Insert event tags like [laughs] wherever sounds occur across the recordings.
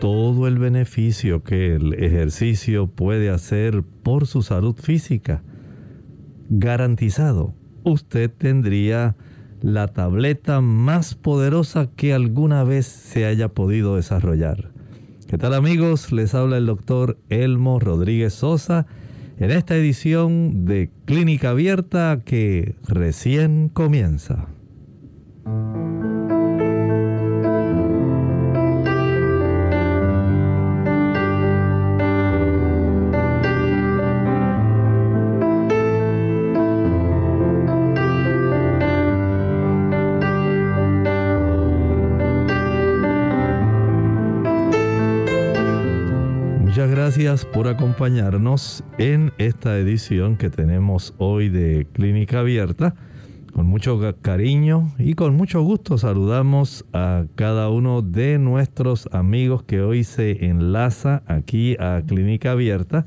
Todo el beneficio que el ejercicio puede hacer por su salud física, garantizado, usted tendría la tableta más poderosa que alguna vez se haya podido desarrollar. ¿Qué tal amigos? Les habla el doctor Elmo Rodríguez Sosa en esta edición de Clínica Abierta que recién comienza. Gracias por acompañarnos en esta edición que tenemos hoy de Clínica Abierta. Con mucho cariño y con mucho gusto saludamos a cada uno de nuestros amigos que hoy se enlaza aquí a Clínica Abierta.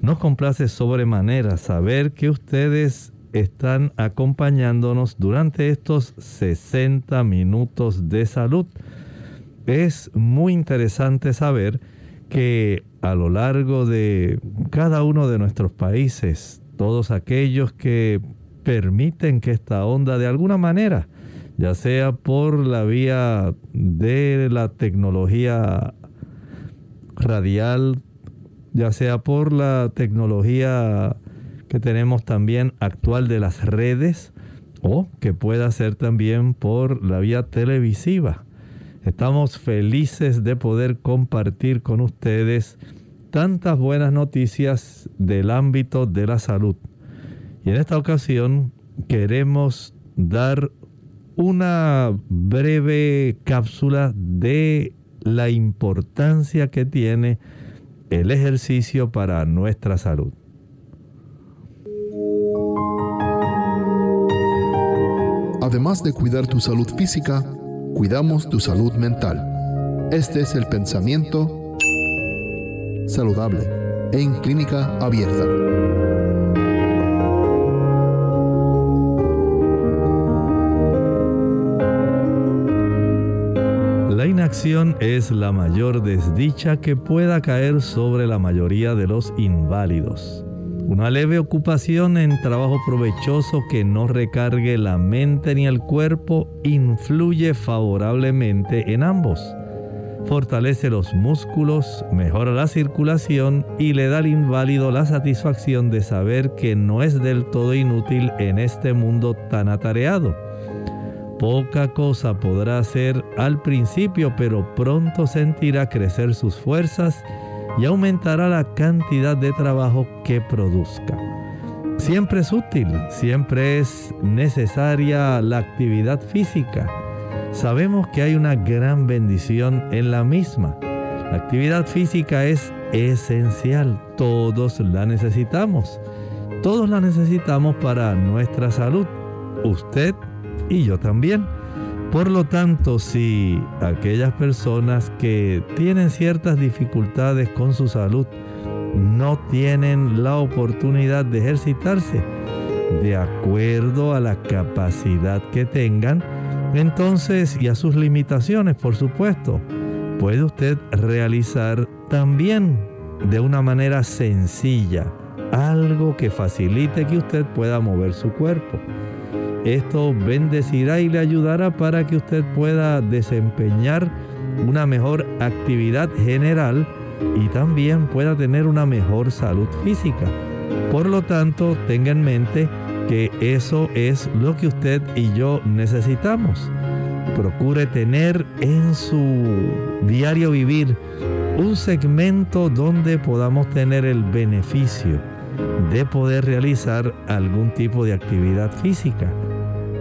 Nos complace sobremanera saber que ustedes están acompañándonos durante estos 60 minutos de salud. Es muy interesante saber que a lo largo de cada uno de nuestros países, todos aquellos que permiten que esta onda de alguna manera, ya sea por la vía de la tecnología radial, ya sea por la tecnología que tenemos también actual de las redes, o que pueda ser también por la vía televisiva Estamos felices de poder compartir con ustedes tantas buenas noticias del ámbito de la salud. Y en esta ocasión queremos dar una breve cápsula de la importancia que tiene el ejercicio para nuestra salud. Además de cuidar tu salud física, cuidamos tu salud mental. Este es el pensamiento saludable en clínica abierta. La inacción es la mayor desdicha que pueda caer sobre la mayoría de los inválidos. Una leve ocupación en trabajo provechoso que no recargue la mente ni el cuerpo influye favorablemente en ambos. Fortalece los músculos, mejora la circulación y le da al inválido la satisfacción de saber que no es del todo inútil en este mundo tan atareado. Poca cosa podrá hacer al principio, pero pronto sentirá crecer sus fuerzas y aumentará la cantidad de trabajo que produzca. Siempre es útil, siempre es necesaria la actividad física. Sabemos que hay una gran bendición en la misma. La actividad física es esencial, todos la necesitamos. Todos la necesitamos para nuestra salud, usted y yo también. Por lo tanto, si aquellas personas que tienen ciertas dificultades con su salud no tienen la oportunidad de ejercitarse de acuerdo a la capacidad que tengan, entonces y a sus limitaciones, por supuesto, puede usted realizar también de una manera sencilla algo que facilite que usted pueda mover su cuerpo. Esto bendecirá y le ayudará para que usted pueda desempeñar una mejor actividad general y también pueda tener una mejor salud física. Por lo tanto, tenga en mente que eso es lo que usted y yo necesitamos. Procure tener en su diario vivir un segmento donde podamos tener el beneficio de poder realizar algún tipo de actividad física.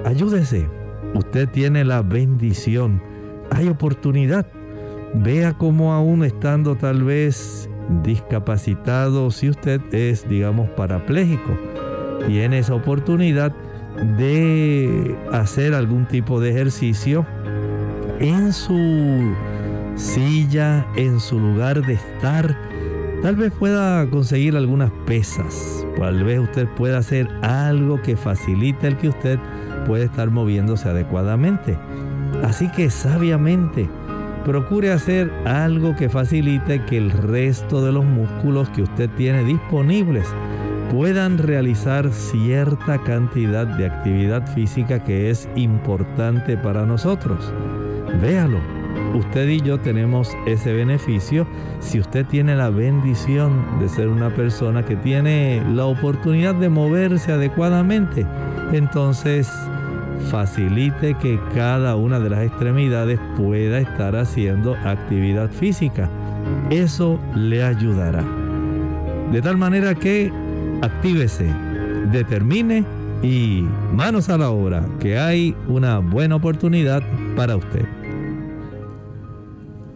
Ayúdese. Usted tiene la bendición. Hay oportunidad. Vea cómo aún estando tal vez discapacitado, si usted es, digamos, parapléjico, tiene esa oportunidad de hacer algún tipo de ejercicio en su silla, en su lugar de estar. Tal vez pueda conseguir algunas pesas. Tal vez usted pueda hacer algo que facilite el que usted pueda estar moviéndose adecuadamente. Así que sabiamente, procure hacer algo que facilite que el resto de los músculos que usted tiene disponibles puedan realizar cierta cantidad de actividad física que es importante para nosotros. Véalo, usted y yo tenemos ese beneficio si usted tiene la bendición de ser una persona que tiene la oportunidad de moverse adecuadamente. Entonces, facilite que cada una de las extremidades pueda estar haciendo actividad física. Eso le ayudará. De tal manera que actívese, determine y manos a la obra, que hay una buena oportunidad para usted.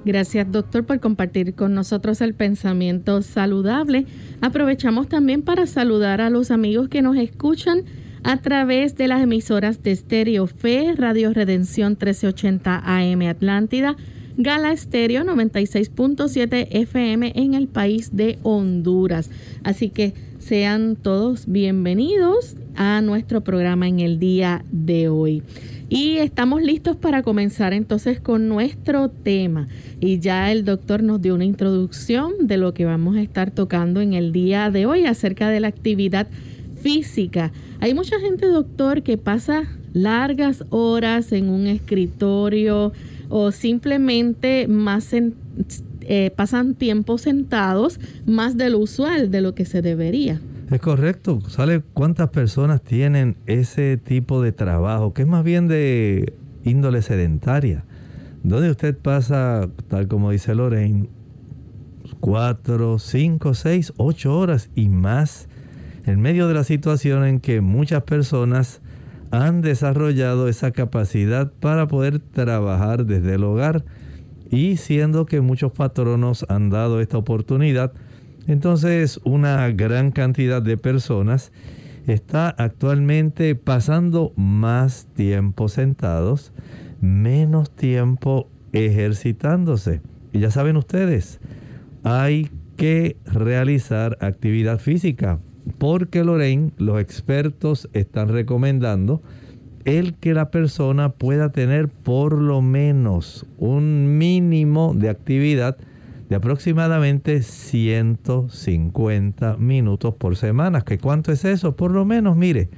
Gracias doctor por compartir con nosotros el pensamiento saludable. Aprovechamos también para saludar a los amigos que nos escuchan a través de las emisoras de Stereo Fe, Radio Redención 1380 AM Atlántida, Gala Stereo 96.7 FM en el país de Honduras. Así que sean todos bienvenidos a nuestro programa en el día de hoy. Y estamos listos para comenzar entonces con nuestro tema. Y ya el doctor nos dio una introducción de lo que vamos a estar tocando en el día de hoy acerca de la actividad física. Hay mucha gente, doctor, que pasa largas horas en un escritorio o simplemente más eh, pasan tiempo sentados más de lo usual, de lo que se debería. Es correcto. ¿Sabe cuántas personas tienen ese tipo de trabajo? Que es más bien de índole sedentaria. Donde usted pasa, tal como dice Lorraine, cuatro, cinco, seis, ocho horas y más en medio de la situación en que muchas personas han desarrollado esa capacidad para poder trabajar desde el hogar y siendo que muchos patronos han dado esta oportunidad, entonces una gran cantidad de personas está actualmente pasando más tiempo sentados, menos tiempo ejercitándose. Y ya saben ustedes, hay que realizar actividad física, porque Lorraine, los expertos están recomendando el que la persona pueda tener por lo menos un mínimo de actividad de aproximadamente 150 minutos por semana. ¿Qué cuánto es eso? Por lo menos, mire,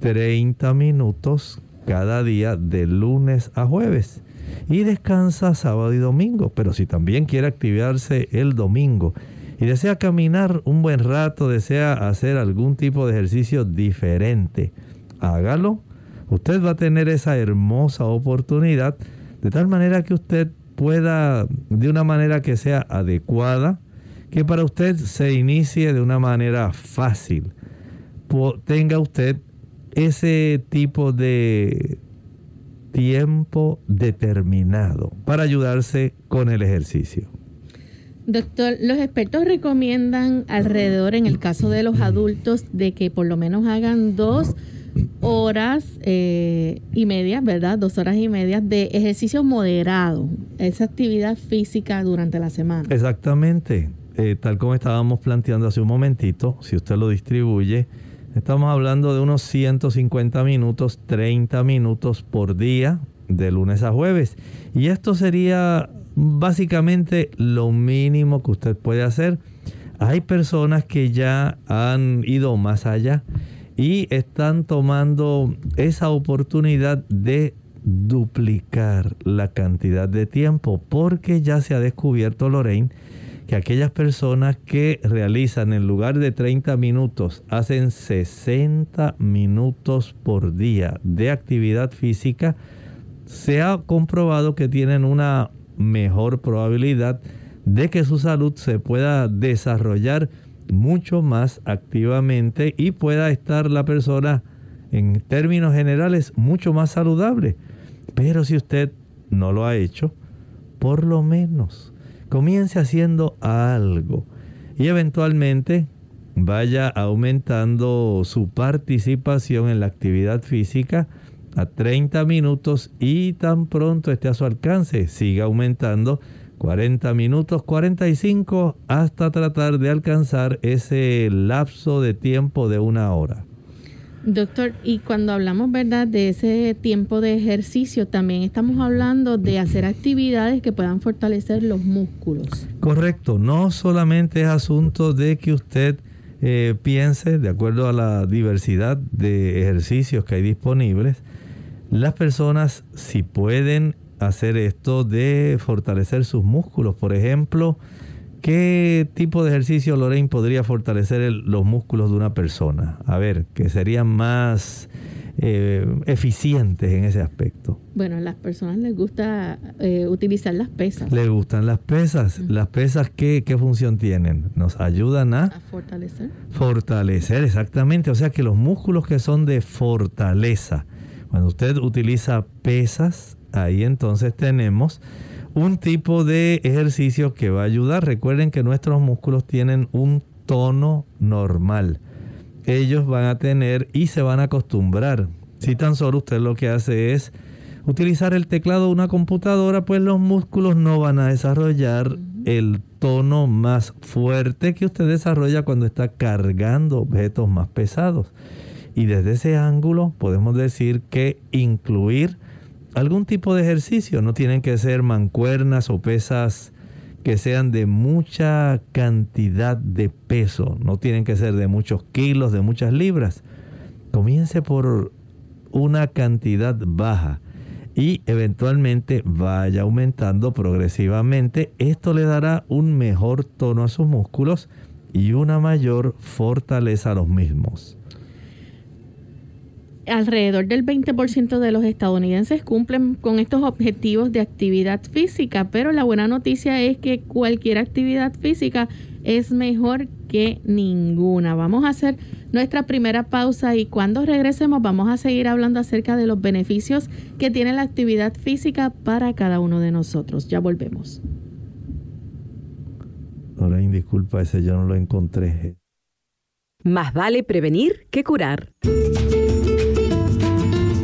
30 minutos cada día de lunes a jueves. Y descansa sábado y domingo. Pero si también quiere activarse el domingo y desea caminar un buen rato, desea hacer algún tipo de ejercicio diferente, hágalo. Usted va a tener esa hermosa oportunidad de tal manera que usted pueda, de una manera que sea adecuada, que para usted se inicie de una manera fácil. Tenga usted ese tipo de tiempo determinado para ayudarse con el ejercicio. Doctor, los expertos recomiendan alrededor, en el caso de los adultos, de que por lo menos hagan dos horas eh, y media, ¿verdad? Dos horas y media de ejercicio moderado, esa actividad física durante la semana. Exactamente, eh, tal como estábamos planteando hace un momentito, si usted lo distribuye, estamos hablando de unos 150 minutos, 30 minutos por día, de lunes a jueves. Y esto sería básicamente lo mínimo que usted puede hacer. Hay personas que ya han ido más allá y están tomando esa oportunidad de duplicar la cantidad de tiempo porque ya se ha descubierto, Lorraine, que aquellas personas que realizan en lugar de 30 minutos, hacen 60 minutos por día de actividad física, se ha comprobado que tienen una mejor probabilidad de que su salud se pueda desarrollar mucho más activamente y pueda estar la persona en términos generales mucho más saludable. Pero si usted no lo ha hecho, por lo menos comience haciendo algo y eventualmente vaya aumentando su participación en la actividad física a 30 minutos y tan pronto esté a su alcance, siga aumentando 40 minutos, 45 hasta tratar de alcanzar ese lapso de tiempo de una hora. Doctor, y cuando hablamos, ¿verdad?, de ese tiempo de ejercicio, también estamos hablando de hacer actividades que puedan fortalecer los músculos. Correcto, no solamente es asunto de que usted eh, piense, de acuerdo a la diversidad de ejercicios que hay disponibles, las personas si pueden hacer esto de fortalecer sus músculos. Por ejemplo, ¿qué tipo de ejercicio, Lorraine, podría fortalecer los músculos de una persona? A ver, que serían más eh, eficientes en ese aspecto. Bueno, a las personas les gusta eh, utilizar las pesas. Les gustan las pesas. ¿Las pesas ¿qué, qué función tienen? Nos ayudan a... A fortalecer. Fortalecer, exactamente. O sea que los músculos que son de fortaleza, cuando usted utiliza pesas, ahí entonces tenemos un tipo de ejercicio que va a ayudar. Recuerden que nuestros músculos tienen un tono normal. Ellos van a tener y se van a acostumbrar. Si tan solo usted lo que hace es utilizar el teclado de una computadora, pues los músculos no van a desarrollar el tono más fuerte que usted desarrolla cuando está cargando objetos más pesados. Y desde ese ángulo podemos decir que incluir algún tipo de ejercicio. No tienen que ser mancuernas o pesas que sean de mucha cantidad de peso. No tienen que ser de muchos kilos, de muchas libras. Comience por una cantidad baja y eventualmente vaya aumentando progresivamente. Esto le dará un mejor tono a sus músculos y una mayor fortaleza a los mismos alrededor del 20% de los estadounidenses cumplen con estos objetivos de actividad física, pero la buena noticia es que cualquier actividad física es mejor que ninguna. Vamos a hacer nuestra primera pausa y cuando regresemos vamos a seguir hablando acerca de los beneficios que tiene la actividad física para cada uno de nosotros. Ya volvemos. Ahora, disculpa, ese yo no lo encontré. Más vale prevenir que curar.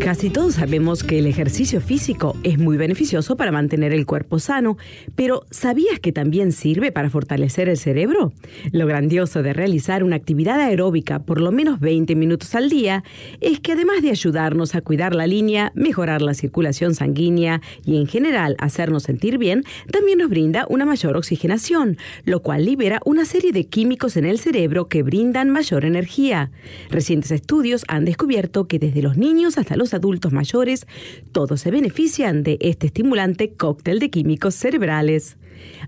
Casi todos sabemos que el ejercicio físico es muy beneficioso para mantener el cuerpo sano, pero ¿sabías que también sirve para fortalecer el cerebro? Lo grandioso de realizar una actividad aeróbica por lo menos 20 minutos al día es que además de ayudarnos a cuidar la línea, mejorar la circulación sanguínea y en general hacernos sentir bien, también nos brinda una mayor oxigenación, lo cual libera una serie de químicos en el cerebro que brindan mayor energía. Recientes estudios han descubierto que desde los niños los adultos mayores, todos se benefician de este estimulante cóctel de químicos cerebrales.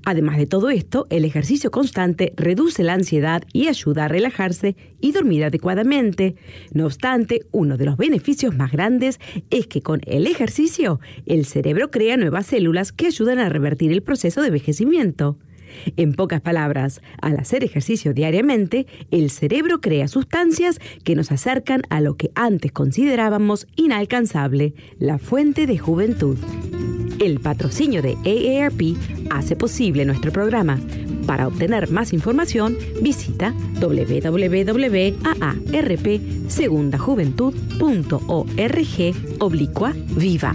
Además de todo esto, el ejercicio constante reduce la ansiedad y ayuda a relajarse y dormir adecuadamente. No obstante, uno de los beneficios más grandes es que con el ejercicio, el cerebro crea nuevas células que ayudan a revertir el proceso de envejecimiento. En pocas palabras, al hacer ejercicio diariamente, el cerebro crea sustancias que nos acercan a lo que antes considerábamos inalcanzable, la fuente de juventud. El patrocinio de AARP hace posible nuestro programa. Para obtener más información, visita www.aarpsegundajuventud.org oblicua viva.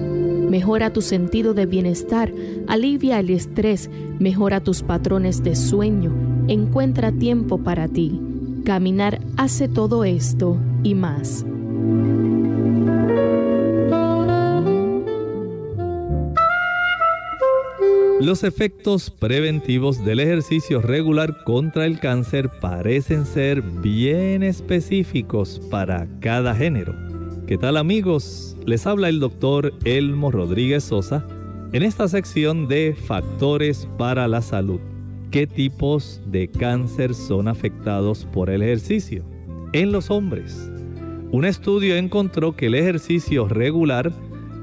Mejora tu sentido de bienestar, alivia el estrés, mejora tus patrones de sueño, encuentra tiempo para ti. Caminar hace todo esto y más. Los efectos preventivos del ejercicio regular contra el cáncer parecen ser bien específicos para cada género. ¿Qué tal amigos? Les habla el doctor Elmo Rodríguez Sosa en esta sección de Factores para la Salud. ¿Qué tipos de cáncer son afectados por el ejercicio? En los hombres. Un estudio encontró que el ejercicio regular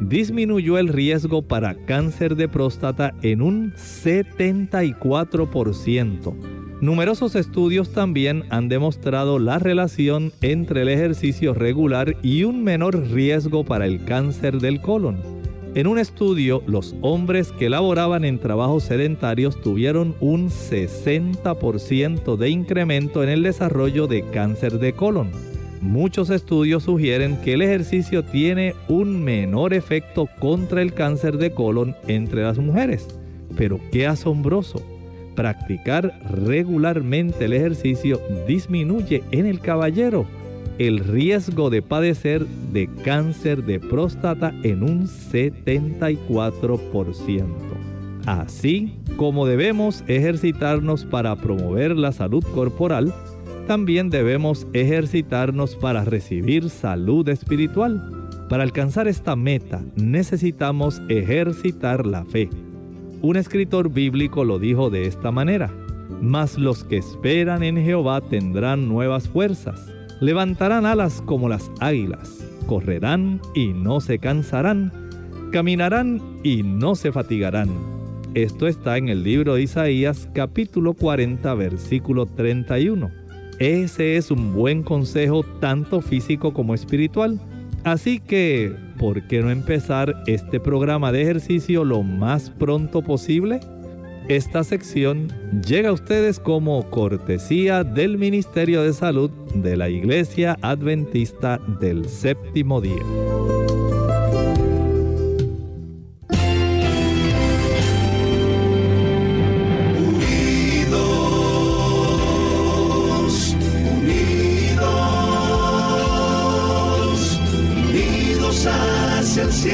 disminuyó el riesgo para cáncer de próstata en un 74%. Numerosos estudios también han demostrado la relación entre el ejercicio regular y un menor riesgo para el cáncer del colon. En un estudio, los hombres que laboraban en trabajos sedentarios tuvieron un 60% de incremento en el desarrollo de cáncer de colon Muchos estudios sugieren que el ejercicio tiene un menor efecto contra el cáncer de colon entre las mujeres. Pero qué asombroso. Practicar regularmente el ejercicio disminuye en el caballero el riesgo de padecer de cáncer de próstata en un 74%. Así como debemos ejercitarnos para promover la salud corporal, también debemos ejercitarnos para recibir salud espiritual. Para alcanzar esta meta necesitamos ejercitar la fe. Un escritor bíblico lo dijo de esta manera, mas los que esperan en Jehová tendrán nuevas fuerzas, levantarán alas como las águilas, correrán y no se cansarán, caminarán y no se fatigarán. Esto está en el libro de Isaías capítulo 40 versículo 31. Ese es un buen consejo tanto físico como espiritual. Así que, ¿por qué no empezar este programa de ejercicio lo más pronto posible? Esta sección llega a ustedes como cortesía del Ministerio de Salud de la Iglesia Adventista del Séptimo Día.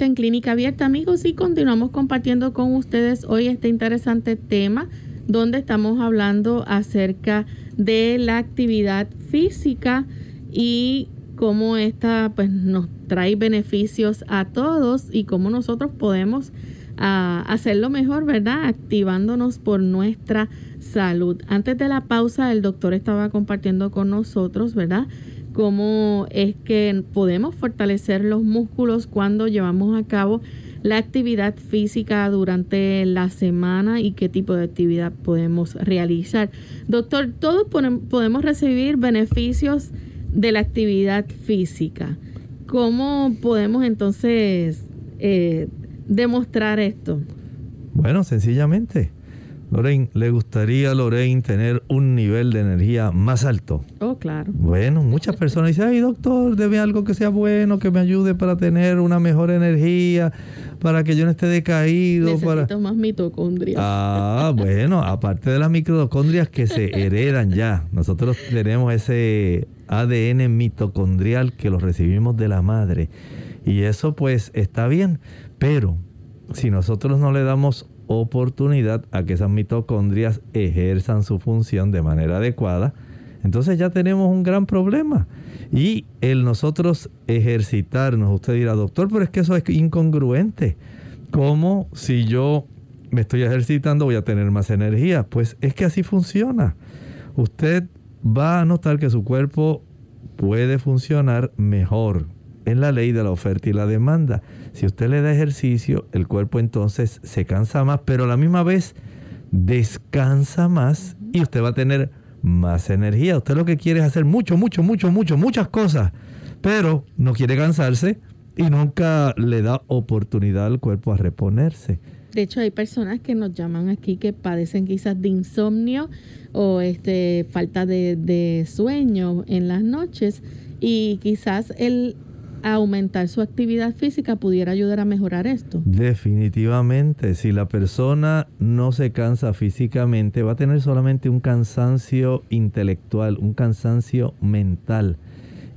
en Clínica Abierta, amigos, y continuamos compartiendo con ustedes hoy este interesante tema donde estamos hablando acerca de la actividad física y cómo esta pues nos trae beneficios a todos y cómo nosotros podemos ah, hacerlo mejor, ¿verdad? Activándonos por nuestra salud. Antes de la pausa, el doctor estaba compartiendo con nosotros, ¿verdad? Cómo es que podemos fortalecer los músculos cuando llevamos a cabo la actividad física durante la semana y qué tipo de actividad podemos realizar. Doctor, todos podemos recibir beneficios de la actividad física. ¿Cómo podemos entonces eh, demostrar esto? Bueno, sencillamente Lorraine, ¿le gustaría a Lorraine tener un nivel de energía más alto? Oh, claro. Bueno, muchas personas dicen, ay doctor, debe algo que sea bueno, que me ayude para tener una mejor energía, para que yo no esté decaído. Necesito para... más mitocondrias. Ah, bueno, aparte de las mitocondrias que se [laughs] heredan ya, nosotros tenemos ese ADN mitocondrial que lo recibimos de la madre. Y eso pues está bien, pero si nosotros no le damos oportunidad a que esas mitocondrias ejerzan su función de manera adecuada, entonces ya tenemos un gran problema. Y el nosotros ejercitarnos, usted dirá, doctor, pero es que eso es incongruente. ¿Cómo si yo me estoy ejercitando voy a tener más energía? Pues es que así funciona. Usted va a notar que su cuerpo puede funcionar mejor en la ley de la oferta y la demanda. Si usted le da ejercicio, el cuerpo entonces se cansa más, pero a la misma vez descansa más y usted va a tener más energía. Usted lo que quiere es hacer mucho, mucho, mucho, mucho, muchas cosas, pero no quiere cansarse y nunca le da oportunidad al cuerpo a reponerse. De hecho, hay personas que nos llaman aquí que padecen quizás de insomnio o este, falta de, de sueño en las noches y quizás el aumentar su actividad física pudiera ayudar a mejorar esto. Definitivamente, si la persona no se cansa físicamente, va a tener solamente un cansancio intelectual, un cansancio mental.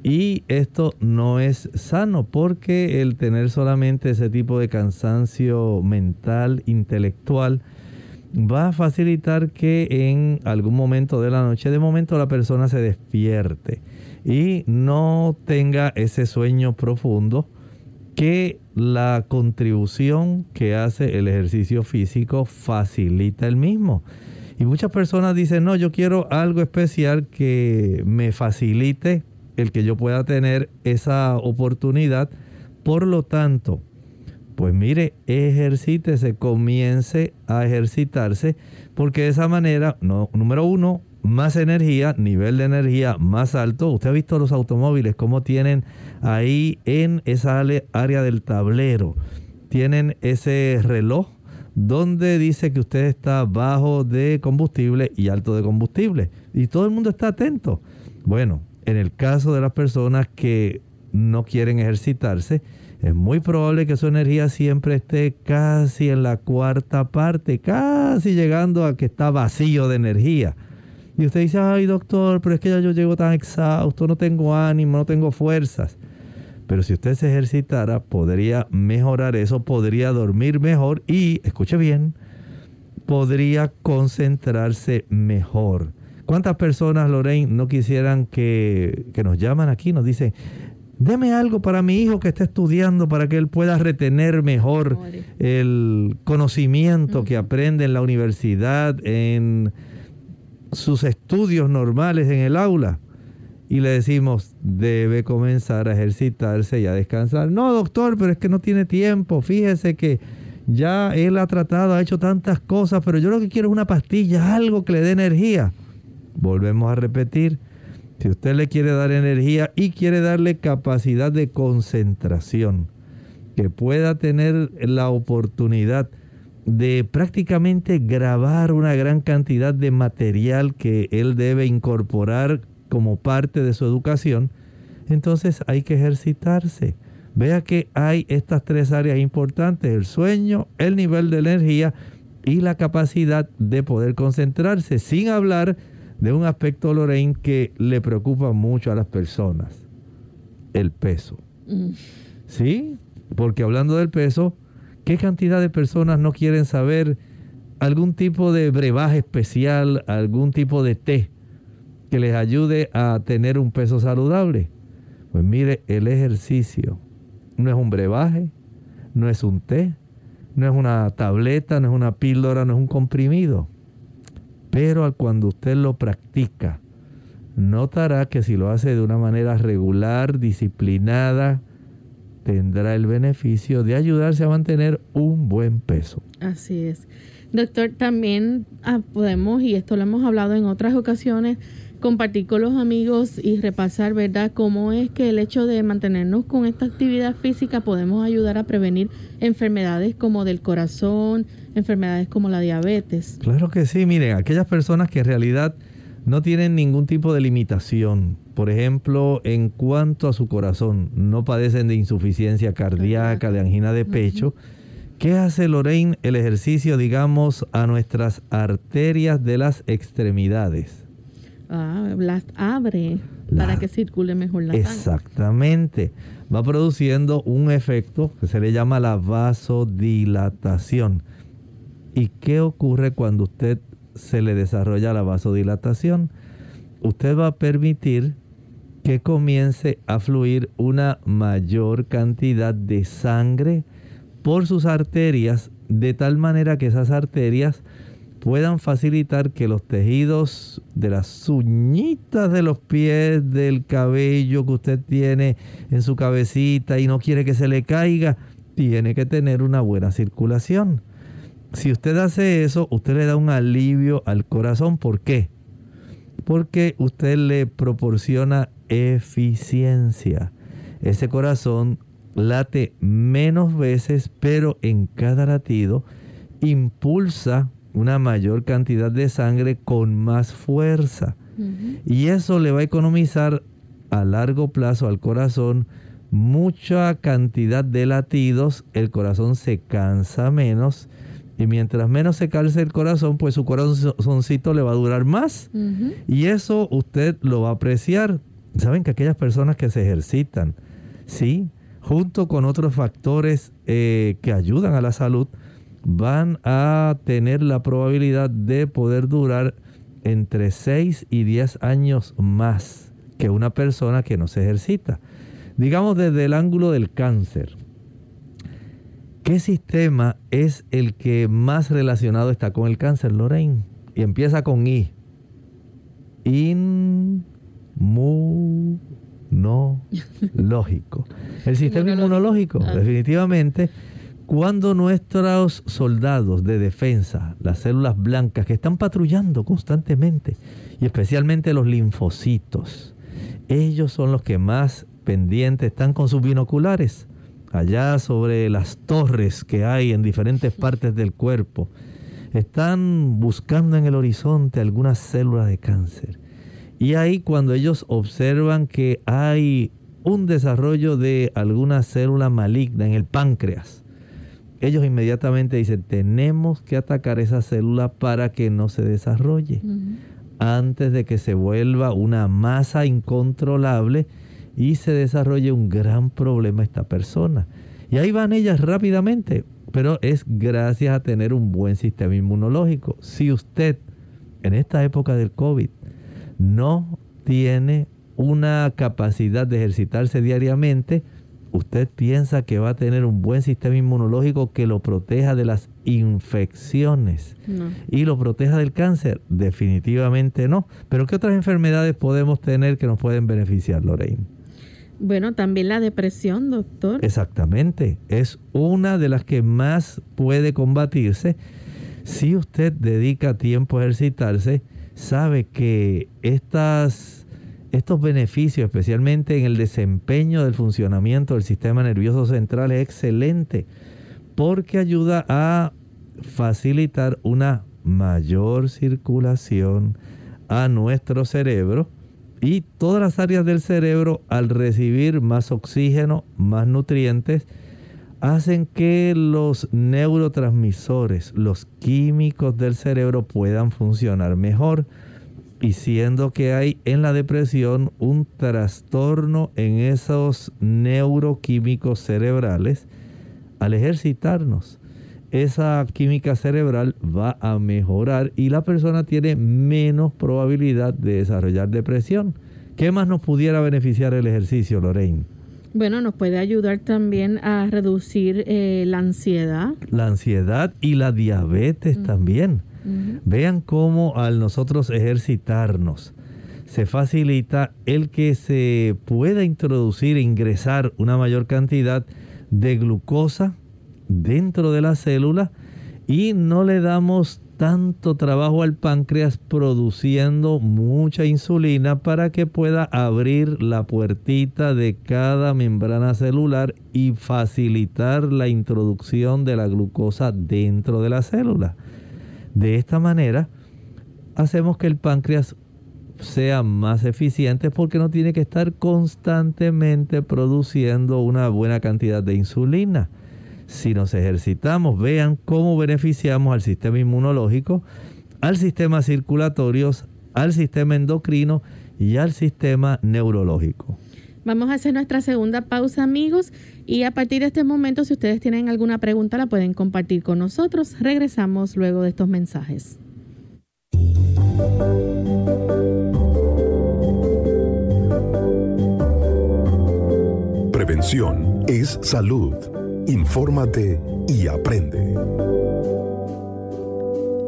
Y esto no es sano porque el tener solamente ese tipo de cansancio mental, intelectual, va a facilitar que en algún momento de la noche, de momento la persona se despierte y no tenga ese sueño profundo que la contribución que hace el ejercicio físico facilita el mismo. Y muchas personas dicen, no, yo quiero algo especial que me facilite el que yo pueda tener esa oportunidad. Por lo tanto, pues mire, ejercítese, comience a ejercitarse, porque de esa manera, no, número uno, más energía, nivel de energía más alto. Usted ha visto los automóviles, cómo tienen ahí en esa área del tablero, tienen ese reloj donde dice que usted está bajo de combustible y alto de combustible. Y todo el mundo está atento. Bueno, en el caso de las personas que no quieren ejercitarse, es muy probable que su energía siempre esté casi en la cuarta parte, casi llegando a que está vacío de energía. Y usted dice, ay doctor, pero es que ya yo llego tan exhausto, no tengo ánimo, no tengo fuerzas. Pero si usted se ejercitara, podría mejorar eso, podría dormir mejor y, escuche bien, podría concentrarse mejor. ¿Cuántas personas, Lorraine, no quisieran que, que nos llaman aquí? Nos dicen, deme algo para mi hijo que está estudiando para que él pueda retener mejor el conocimiento que aprende en la universidad, en sus estudios normales en el aula y le decimos, debe comenzar a ejercitarse y a descansar. No, doctor, pero es que no tiene tiempo. Fíjese que ya él ha tratado, ha hecho tantas cosas, pero yo lo que quiero es una pastilla, algo que le dé energía. Volvemos a repetir, si usted le quiere dar energía y quiere darle capacidad de concentración, que pueda tener la oportunidad de prácticamente grabar una gran cantidad de material que él debe incorporar como parte de su educación, entonces hay que ejercitarse. Vea que hay estas tres áreas importantes, el sueño, el nivel de energía y la capacidad de poder concentrarse, sin hablar de un aspecto, Lorraine, que le preocupa mucho a las personas, el peso. Mm. ¿Sí? Porque hablando del peso, ¿Qué cantidad de personas no quieren saber algún tipo de brebaje especial, algún tipo de té que les ayude a tener un peso saludable? Pues mire, el ejercicio no es un brebaje, no es un té, no es una tableta, no es una píldora, no es un comprimido. Pero cuando usted lo practica, notará que si lo hace de una manera regular, disciplinada, tendrá el beneficio de ayudarse a mantener un buen peso. Así es. Doctor, también ah, podemos, y esto lo hemos hablado en otras ocasiones, compartir con los amigos y repasar, ¿verdad?, cómo es que el hecho de mantenernos con esta actividad física podemos ayudar a prevenir enfermedades como del corazón, enfermedades como la diabetes. Claro que sí, miren, aquellas personas que en realidad no tienen ningún tipo de limitación, por ejemplo, en cuanto a su corazón, no padecen de insuficiencia cardíaca, de angina de pecho, ¿qué hace Lorraine el ejercicio, digamos, a nuestras arterias de las extremidades? Ah, las abre para que circule mejor la sangre. Exactamente. Va produciendo un efecto que se le llama la vasodilatación. ¿Y qué ocurre cuando usted se le desarrolla la vasodilatación? Usted va a permitir que comience a fluir una mayor cantidad de sangre por sus arterias, de tal manera que esas arterias puedan facilitar que los tejidos de las uñitas de los pies, del cabello que usted tiene en su cabecita y no quiere que se le caiga, tiene que tener una buena circulación. Si usted hace eso, usted le da un alivio al corazón. ¿Por qué? Porque usted le proporciona eficiencia. Ese corazón late menos veces, pero en cada latido impulsa una mayor cantidad de sangre con más fuerza. Y eso le va a economizar a largo plazo al corazón mucha cantidad de latidos, el corazón se cansa menos y mientras menos se calce el corazón, pues su corazoncito le va a durar más. Y eso usted lo va a apreciar. Saben que aquellas personas que se ejercitan, sí, junto con otros factores eh, que ayudan a la salud, van a tener la probabilidad de poder durar entre 6 y 10 años más que una persona que no se ejercita. Digamos desde el ángulo del cáncer. ¿Qué sistema es el que más relacionado está con el cáncer, Lorraine? Y empieza con I. Inmunológico. El sistema inmunológico, definitivamente cuando nuestros soldados de defensa, las células blancas que están patrullando constantemente, y especialmente los linfocitos, ellos son los que más pendientes están con sus binoculares, allá sobre las torres que hay en diferentes partes del cuerpo. Están buscando en el horizonte alguna célula de cáncer. Y ahí cuando ellos observan que hay un desarrollo de alguna célula maligna en el páncreas, ellos inmediatamente dicen, tenemos que atacar esa célula para que no se desarrolle, antes de que se vuelva una masa incontrolable y se desarrolle un gran problema esta persona. Y ahí van ellas rápidamente, pero es gracias a tener un buen sistema inmunológico. Si usted en esta época del COVID no tiene una capacidad de ejercitarse diariamente, ¿Usted piensa que va a tener un buen sistema inmunológico que lo proteja de las infecciones y lo proteja del cáncer? Definitivamente no. Pero ¿qué otras enfermedades podemos tener que nos pueden beneficiar, Lorraine? Bueno, también la depresión, doctor. Exactamente. Es una de las que más puede combatirse. Si usted dedica tiempo a ejercitarse, sabe que estas estos beneficios, especialmente en el desempeño del funcionamiento del sistema nervioso central, es excelente porque ayuda a facilitar una mayor circulación a nuestro cerebro y todas las áreas del cerebro al recibir más oxígeno, más nutrientes, hacen que los neurotransmisores, los químicos del cerebro puedan funcionar mejor y siendo que hay en la depresión un trastorno en esos neuroquímicos cerebrales, al ejercitarnos, esa química cerebral va a mejorar y la persona tiene menos probabilidad de desarrollar depresión. ¿Qué más nos pudiera beneficiar el ejercicio, Lorraine? Bueno, nos puede ayudar también a reducir eh, la ansiedad. La ansiedad y la diabetes también Vean cómo al nosotros ejercitarnos se facilita el que se pueda introducir, ingresar una mayor cantidad de glucosa dentro de la célula y no le damos tanto trabajo al páncreas produciendo mucha insulina para que pueda abrir la puertita de cada membrana celular y facilitar la introducción de la glucosa dentro de la célula. De esta manera, hacemos que el páncreas sea más eficiente porque no tiene que estar constantemente produciendo una buena cantidad de insulina. Si nos ejercitamos, vean cómo beneficiamos al sistema inmunológico, al sistema circulatorio, al sistema endocrino y al sistema neurológico. Vamos a hacer nuestra segunda pausa, amigos, y a partir de este momento, si ustedes tienen alguna pregunta, la pueden compartir con nosotros. Regresamos luego de estos mensajes. Prevención es salud. Infórmate y aprende.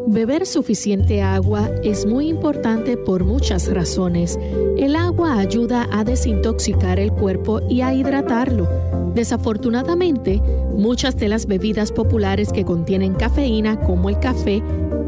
Beber suficiente agua es muy importante por muchas razones. El agua ayuda a desintoxicar el cuerpo y a hidratarlo. Desafortunadamente, muchas de las bebidas populares que contienen cafeína, como el café,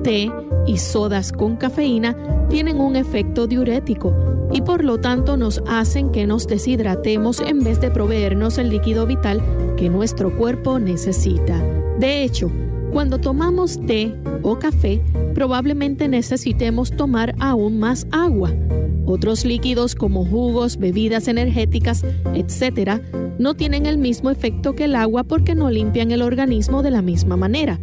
té y sodas con cafeína, tienen un efecto diurético y por lo tanto nos hacen que nos deshidratemos en vez de proveernos el líquido vital que nuestro cuerpo necesita. De hecho, cuando tomamos té o café, probablemente necesitemos tomar aún más agua. Otros líquidos como jugos, bebidas energéticas, etc., no tienen el mismo efecto que el agua porque no limpian el organismo de la misma manera.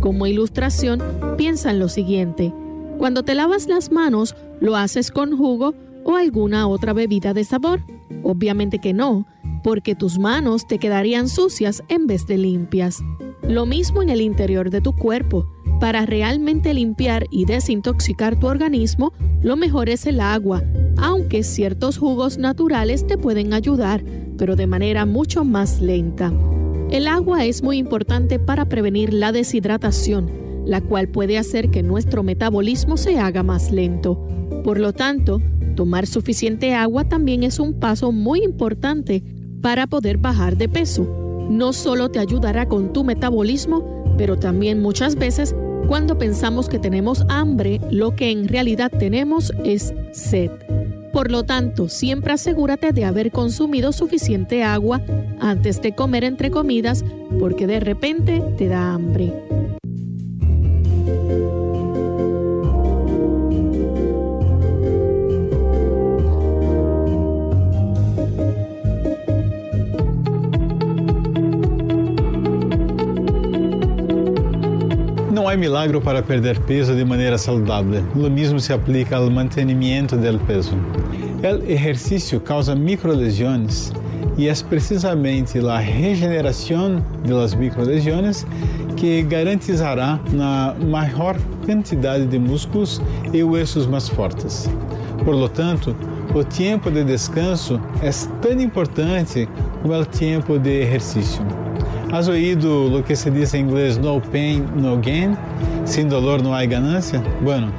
Como ilustración, piensa en lo siguiente. Cuando te lavas las manos, ¿lo haces con jugo o alguna otra bebida de sabor? Obviamente que no, porque tus manos te quedarían sucias en vez de limpias. Lo mismo en el interior de tu cuerpo. Para realmente limpiar y desintoxicar tu organismo, lo mejor es el agua, aunque ciertos jugos naturales te pueden ayudar, pero de manera mucho más lenta. El agua es muy importante para prevenir la deshidratación, la cual puede hacer que nuestro metabolismo se haga más lento. Por lo tanto, tomar suficiente agua también es un paso muy importante para poder bajar de peso no solo te ayudará con tu metabolismo, pero también muchas veces cuando pensamos que tenemos hambre, lo que en realidad tenemos es sed. Por lo tanto, siempre asegúrate de haber consumido suficiente agua antes de comer entre comidas porque de repente te da hambre. Hay milagro para perder peso de manera saludable. Lo mismo se aplica al mantenimiento del peso. El ejercicio causa microlesiones y es precisamente la regeneración de las microlesiones que garantizará una mayor cantidad de músculos y huesos más fuertes. Por lo tanto, o tiempo de descanso é tão importante como o tempo de exercício. Has oído lo que se dice en inglés no pain, no gain? Sin dolor no hay ganancia? Bueno,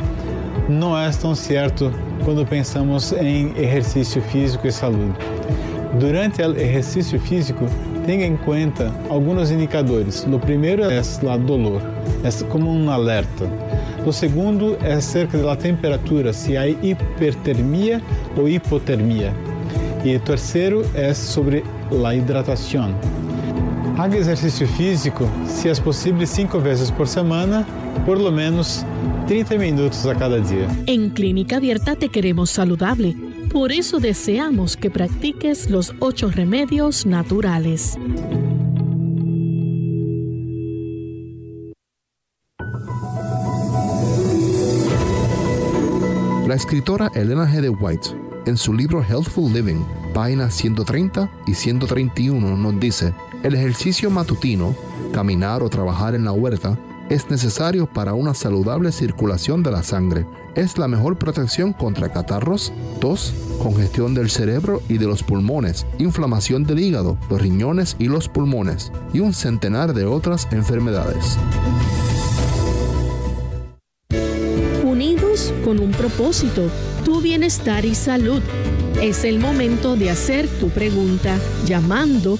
não é tão certo quando pensamos em exercício físico e saúde. Durante o exercício físico, tenha em conta alguns indicadores. O primeiro é o dolor, é como um alerta. O segundo é acerca da temperatura, se há hipertermia ou hipotermia. E o terceiro é sobre a hidratação. Haga exercício físico, se é possível, cinco vezes por semana, por lo menos 30 minutos a cada dia. Em Clínica Abierta te queremos saludable. Por eso deseamos que practiques los ocho remedios naturales. La escritora Elena G. de White, en su libro Healthful Living, páginas 130 y 131, nos dice, el ejercicio matutino, caminar o trabajar en la huerta, es necesario para una saludable circulación de la sangre. Es la mejor protección contra catarros, tos, congestión del cerebro y de los pulmones, inflamación del hígado, los riñones y los pulmones, y un centenar de otras enfermedades. Unidos con un propósito, tu bienestar y salud. Es el momento de hacer tu pregunta llamando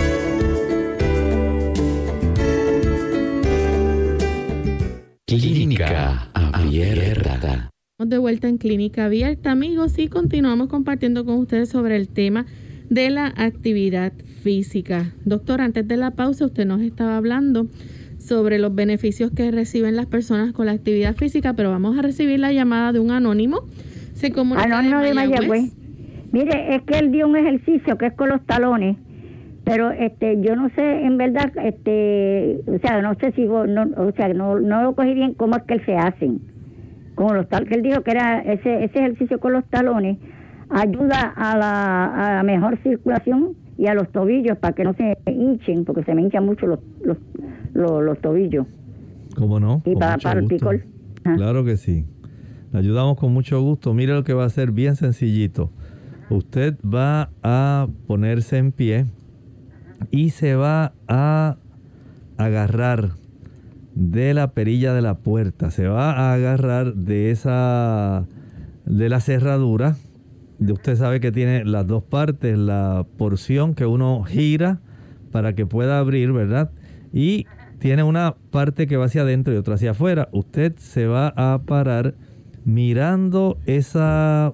Clínica Abierta. De vuelta en Clínica Abierta, amigos, y continuamos compartiendo con ustedes sobre el tema de la actividad física. Doctor, antes de la pausa usted nos estaba hablando sobre los beneficios que reciben las personas con la actividad física, pero vamos a recibir la llamada de un anónimo. Se anónimo de Mayagüez. Mire, es que él dio un ejercicio que es con los talones, pero este yo no sé en verdad este o sea no sé si no, o sea no, no lo cogí bien cómo es que se hacen como los tal que él dijo que era ese ese ejercicio con los talones ayuda a la, a la mejor circulación y a los tobillos para que no se hinchen, porque se me hinchan mucho los, los, los, tobillos. ¿Cómo no? Y para, para el picor. Claro que sí. Le ayudamos con mucho gusto. Mire lo que va a hacer bien sencillito. Usted va a ponerse en pie y se va a agarrar de la perilla de la puerta. Se va a agarrar de esa de la cerradura usted sabe que tiene las dos partes, la porción que uno gira para que pueda abrir, ¿verdad? Y tiene una parte que va hacia adentro y otra hacia afuera. Usted se va a parar mirando esa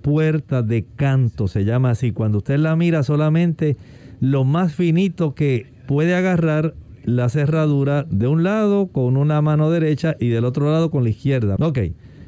puerta de canto, se llama así. Cuando usted la mira solamente lo más finito que puede agarrar la cerradura de un lado con una mano derecha y del otro lado con la izquierda. Ok,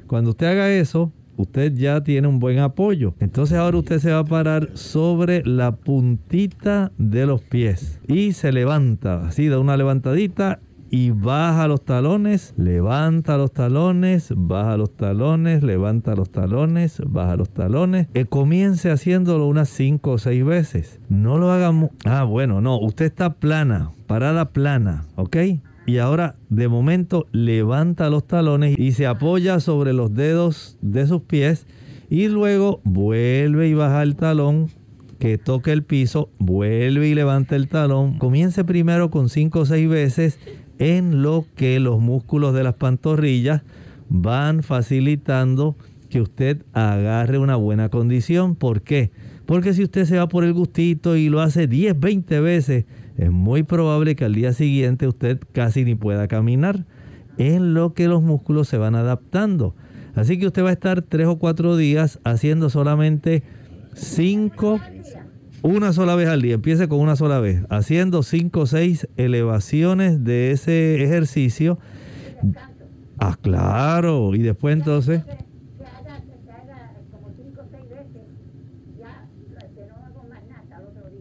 cuando usted haga eso, usted ya tiene un buen apoyo. Entonces ahora usted se va a parar sobre la puntita de los pies y se levanta, así da una levantadita y baja los talones, levanta los talones, baja los talones, levanta los talones, baja los talones. Que comience haciéndolo unas 5 o 6 veces. No lo hagamos. Ah, bueno, no, usted está plana, parada plana, ¿ok? y ahora de momento levanta los talones y se apoya sobre los dedos de sus pies y luego vuelve y baja el talón que toque el piso, vuelve y levanta el talón. Comience primero con 5 o 6 veces en lo que los músculos de las pantorrillas van facilitando que usted agarre una buena condición. ¿Por qué? Porque si usted se va por el gustito y lo hace 10, 20 veces, es muy probable que al día siguiente usted casi ni pueda caminar, en lo que los músculos se van adaptando. Así que usted va a estar tres o cuatro días haciendo solamente cinco, una sola vez al día. Empiece con una sola vez, haciendo cinco o seis elevaciones de ese ejercicio. Ah, claro. Y después entonces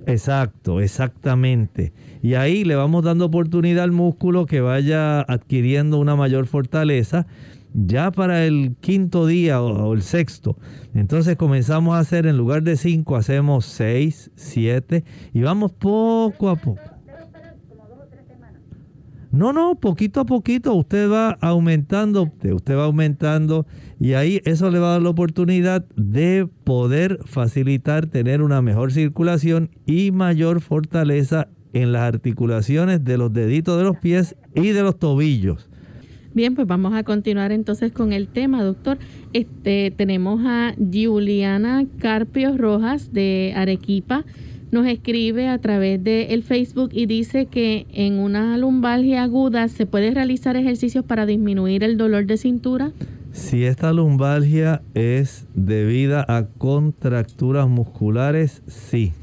Exacto, exactamente. Y ahí le vamos dando oportunidad al músculo que vaya adquiriendo una mayor fortaleza ya para el quinto día o, el sexto. Entonces comenzamos a hacer, en lugar de cinco, hacemos seis, siete y vamos poco a poco. No, no, poquito a poquito usted va aumentando, usted va aumentando y ahí eso le va a dar la oportunidad de poder facilitar tener una mejor circulación y mayor fortaleza en las articulaciones de los deditos de los pies y de los tobillos. Bien, pues vamos a continuar entonces con el tema, doctor. Este tenemos a Juliana Carpio Rojas de Arequipa nos escribe a través del el Facebook y dice que en una lumbalgia aguda se puede realizar ejercicios para disminuir el dolor de cintura. Si esta lumbalgia es debida a contracturas musculares, sí,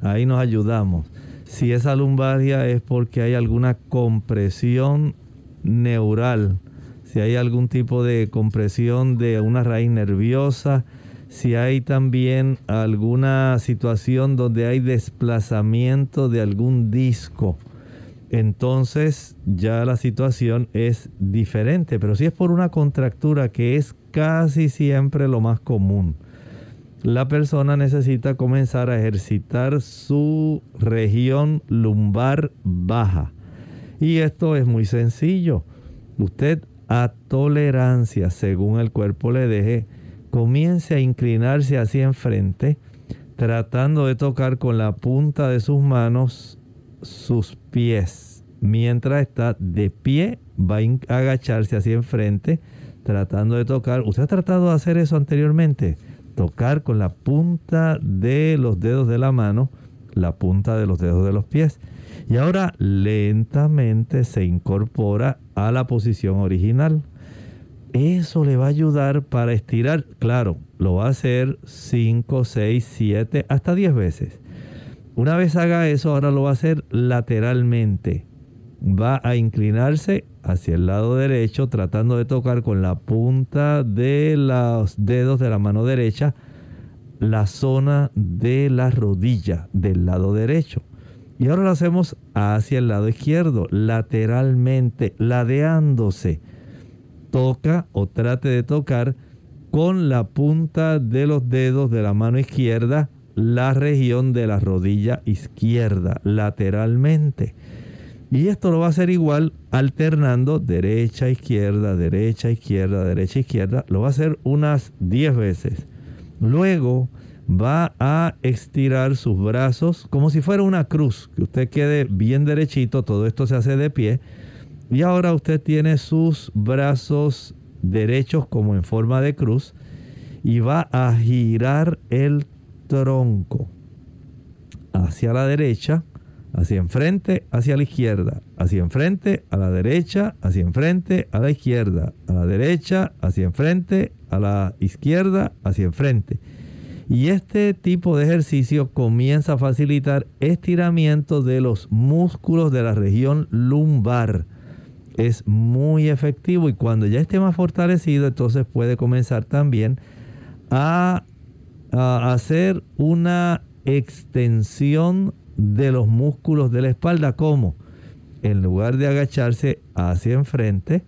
ahí nos ayudamos. Si esa lumbalgia es porque hay alguna compresión neural, si hay algún tipo de compresión de una raíz nerviosa, si hay también alguna situación donde hay desplazamiento de algún disco, entonces ya la situación es diferente. Pero si es por una contractura que es casi siempre lo más común, la persona necesita comenzar a ejercitar su región lumbar baja. Y esto es muy sencillo. Usted a tolerancia, según el cuerpo le deje, comience a inclinarse hacia enfrente, tratando de tocar con la punta de sus manos sus pies. Mientras está de pie, va a agacharse hacia enfrente, tratando de tocar. ¿Usted ha tratado de hacer eso anteriormente? Tocar con la punta de los dedos de la mano, la punta de los dedos de los pies. Y ahora lentamente se incorpora a la posición original. Eso le va a ayudar para estirar. Claro, lo va a hacer 5, 6, 7, hasta 10 veces. Una vez haga eso, ahora lo va a hacer lateralmente. Va a inclinarse hacia el lado derecho, tratando de tocar con la punta de los dedos de la mano derecha la zona de la rodilla del lado derecho. Y ahora lo hacemos hacia el lado izquierdo, lateralmente, ladeándose. Toca o trate de tocar con la punta de los dedos de la mano izquierda la región de la rodilla izquierda, lateralmente. Y esto lo va a hacer igual alternando derecha, izquierda, derecha, izquierda, derecha, izquierda. Lo va a hacer unas 10 veces. Luego va a estirar sus brazos como si fuera una cruz, que usted quede bien derechito, todo esto se hace de pie. Y ahora usted tiene sus brazos derechos como en forma de cruz y va a girar el tronco hacia la derecha hacia enfrente, hacia la izquierda, hacia enfrente, a la derecha, hacia enfrente, a la izquierda, a la derecha, hacia enfrente, a la izquierda, hacia enfrente. Y este tipo de ejercicio comienza a facilitar estiramiento de los músculos de la región lumbar. Es muy efectivo y cuando ya esté más fortalecido, entonces puede comenzar también a, a hacer una extensión de los músculos de la espalda. como En lugar de agacharse hacia enfrente,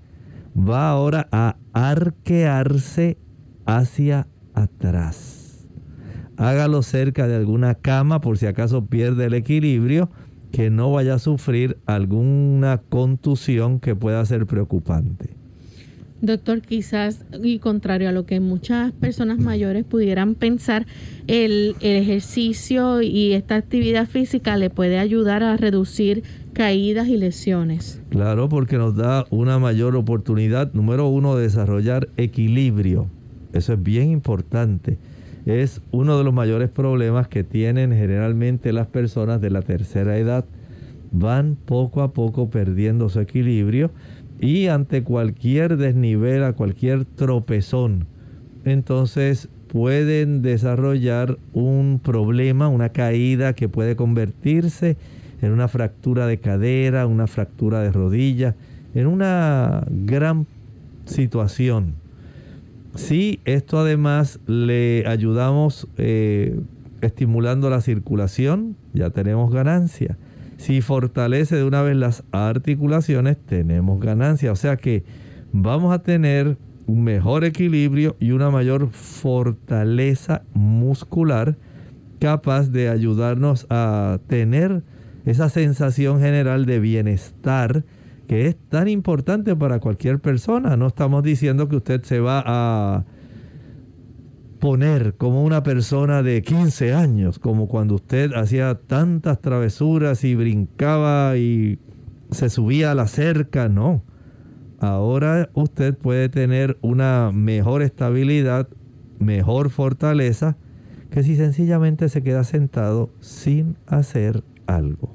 va ahora a arquearse hacia atrás. Hágalo cerca de alguna cama por si acaso pierde el equilibrio, que no vaya a sufrir alguna contusión que pueda ser preocupante. Doctor, quizás, y contrario a lo que muchas personas mayores pudieran pensar, el, ejercicio y esta actividad física le puede ayudar a reducir caídas y lesiones. Claro, porque nos da una mayor oportunidad, número uno, de desarrollar equilibrio. Eso es bien importante. Es uno de los mayores problemas que tienen generalmente las personas de la tercera edad. Van poco a poco perdiendo su equilibrio y ante cualquier desnivel, a cualquier tropezón, entonces pueden desarrollar un problema, una caída que puede convertirse en una fractura de cadera, una fractura de rodilla, en una gran situación. Si esto además le ayudamos eh, estimulando la circulación, ya tenemos ganancia. Si fortalece de una vez las articulaciones, tenemos ganancia. O sea que vamos a tener un mejor equilibrio y una mayor fortaleza muscular capaz de ayudarnos a tener esa sensación general de bienestar que es tan importante para cualquier persona. No estamos diciendo que usted se va a poner como una persona de 15 años, como cuando usted hacía tantas travesuras y brincaba y se subía a la cerca, no. Ahora usted puede tener una mejor estabilidad, mejor fortaleza, que si sencillamente se queda sentado sin hacer algo.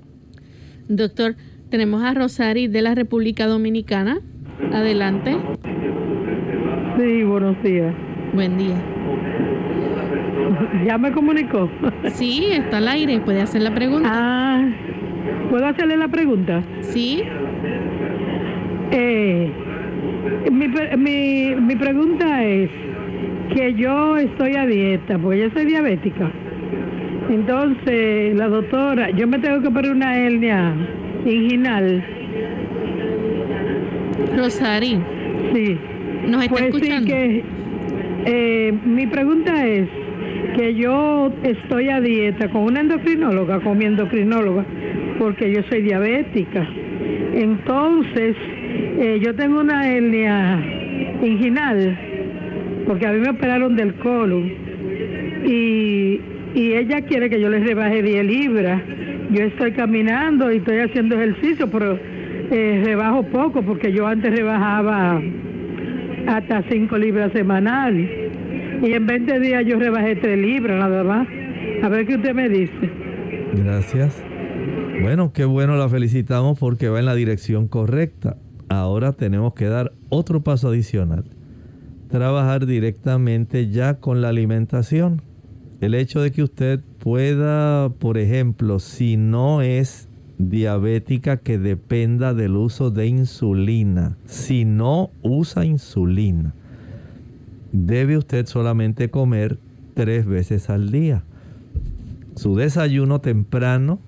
Doctor, tenemos a Rosari de la República Dominicana. Adelante. Sí, buenos días. Buen día. [laughs] ¿Ya me comunicó? Sí, está al aire. ¿Puede hacer la pregunta? Ah, ¿puedo hacerle la pregunta? Sí. Eh, mi, mi, mi pregunta es que yo estoy a dieta, porque yo soy diabética. Entonces, la doctora, yo me tengo que poner una hernia inguinal. Rosari. Sí. ¿Nos está pues escuchando? Sí que, eh, mi pregunta es que yo estoy a dieta con una endocrinóloga, con mi endocrinóloga, porque yo soy diabética. Entonces, eh, yo tengo una hernia inginal, porque a mí me operaron del colon, y, y ella quiere que yo le rebaje 10 libras. Yo estoy caminando y estoy haciendo ejercicio, pero eh, rebajo poco, porque yo antes rebajaba hasta 5 libras semanal. Y en 20 días yo rebajé 3 libras, nada más. A ver qué usted me dice. Gracias. Bueno, qué bueno, la felicitamos porque va en la dirección correcta. Ahora tenemos que dar otro paso adicional. Trabajar directamente ya con la alimentación. El hecho de que usted pueda, por ejemplo, si no es diabética que dependa del uso de insulina, si no usa insulina, debe usted solamente comer tres veces al día. Su desayuno temprano,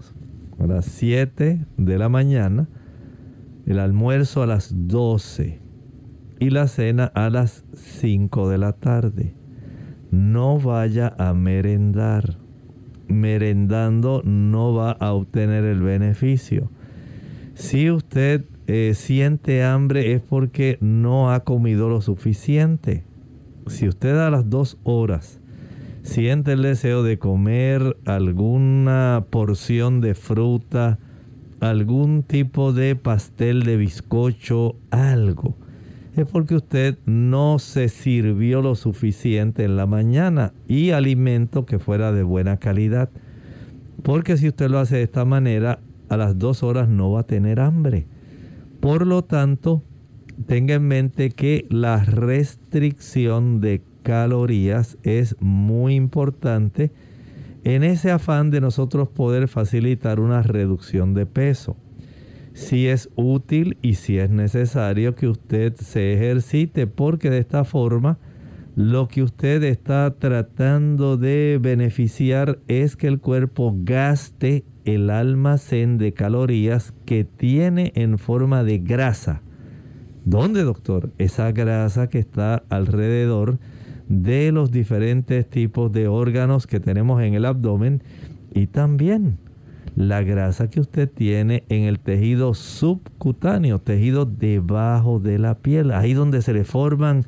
a las 7 de la mañana, el almuerzo a las 12 y la cena a las 5 de la tarde. No vaya a merendar. Merendando no va a obtener el beneficio. Si usted eh, siente hambre es porque no ha comido lo suficiente. Si usted a las dos horas siente el deseo de comer alguna porción de fruta, algún tipo de pastel de bizcocho, algo, es porque usted no se sirvió lo suficiente en la mañana y alimento que fuera de buena calidad. Porque si usted lo hace de esta manera, a las dos horas no va a tener hambre. Por lo tanto, tenga en mente que la restricción de calorías es muy importante en ese afán de nosotros poder facilitar una reducción de peso. Si es útil y si es necesario que usted se ejercite porque de esta forma lo que usted está tratando de beneficiar es que el cuerpo gaste el almacén de calorías que tiene en forma de grasa. ¿Dónde, doctor? Esa grasa que está alrededor de los diferentes tipos de órganos que tenemos en el abdomen y también la grasa que usted tiene en el tejido subcutáneo, tejido debajo de la piel, ahí donde se le forman,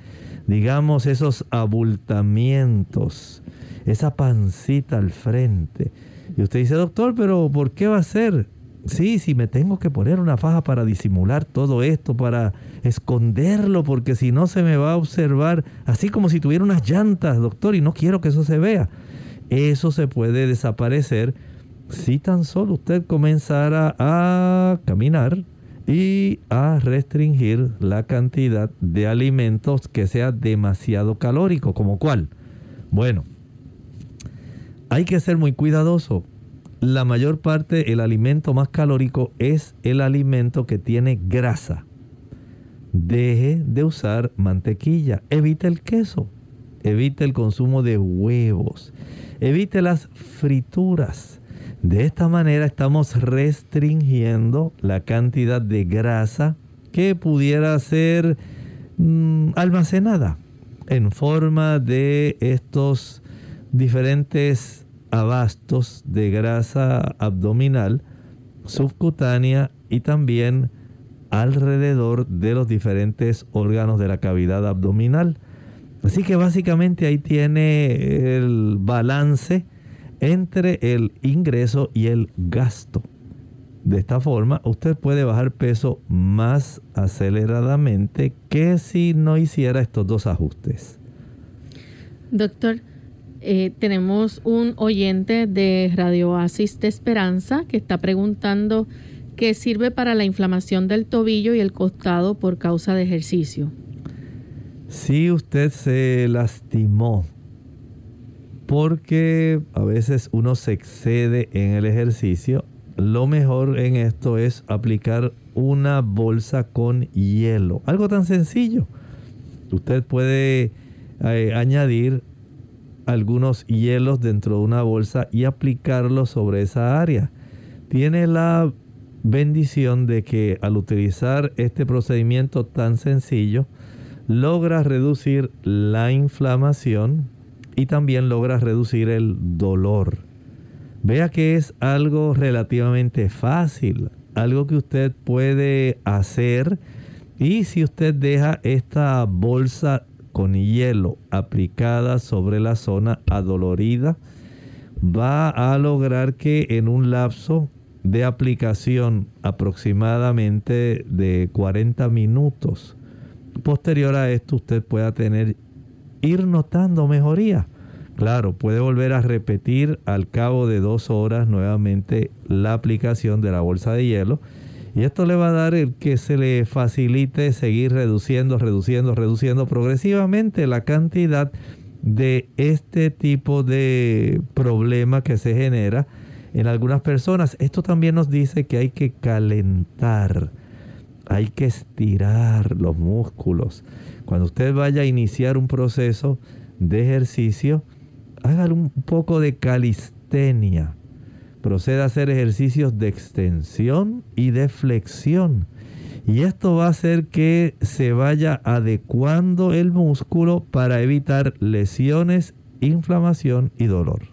digamos, esos abultamientos, esa pancita al frente. Y usted dice, doctor, pero ¿por qué va a ser? Sí, si me tengo que poner una faja para disimular todo esto, para esconderlo, porque si no se me va a observar así como si tuviera unas llantas, doctor, y no quiero que eso se vea. Eso se puede desaparecer si tan solo usted comenzara a caminar y a restringir la cantidad de alimentos que sea demasiado calórico, como cuál. Bueno, hay que ser muy cuidadoso la mayor parte, el alimento más calórico es el alimento que tiene grasa. Deje de usar mantequilla, evite el queso, evite el consumo de huevos, evite las frituras. De esta manera estamos restringiendo la cantidad de grasa que pudiera ser mm, almacenada en forma de estos diferentes abastos de grasa abdominal, subcutánea y también alrededor de los diferentes órganos de la cavidad abdominal. Así que básicamente ahí tiene el balance entre el ingreso y el gasto. De esta forma, usted puede bajar peso más aceleradamente que si no hiciera estos dos ajustes. Doctor, eh, tenemos un oyente de Radio Oasis de Esperanza que está preguntando qué sirve para la inflamación del tobillo y el costado por causa de ejercicio. Si usted se lastimó porque a veces uno se excede en el ejercicio, lo mejor en esto es aplicar una bolsa con hielo. Algo tan sencillo. Usted puede eh, añadir algunos hielos dentro de una bolsa y aplicarlos sobre esa área. Tiene la bendición de que al utilizar este procedimiento tan sencillo, logra reducir la inflamación y también logra reducir el dolor. Vea que es algo relativamente fácil. algo que usted puede hacer y si usted deja esta bolsa con hielo aplicada sobre la zona adolorida, va a lograr que en un lapso de aplicación aproximadamente de 40 minutos, posterior a esto usted pueda tener, ir notando mejoría. Claro, puede volver a repetir al cabo de dos horas nuevamente la aplicación de la bolsa de hielo y esto le va a dar el que se le facilite seguir reduciendo, reduciendo, reduciendo progresivamente la cantidad de este tipo de problema que se genera en algunas personas. Esto también nos dice que hay que calentar, hay que estirar los músculos. Cuando usted vaya a iniciar un proceso de ejercicio, haga un poco de calistenia proceda a hacer ejercicios de extensión y de flexión. Y esto va a hacer que se vaya adecuando el músculo para evitar lesiones, inflamación y dolor.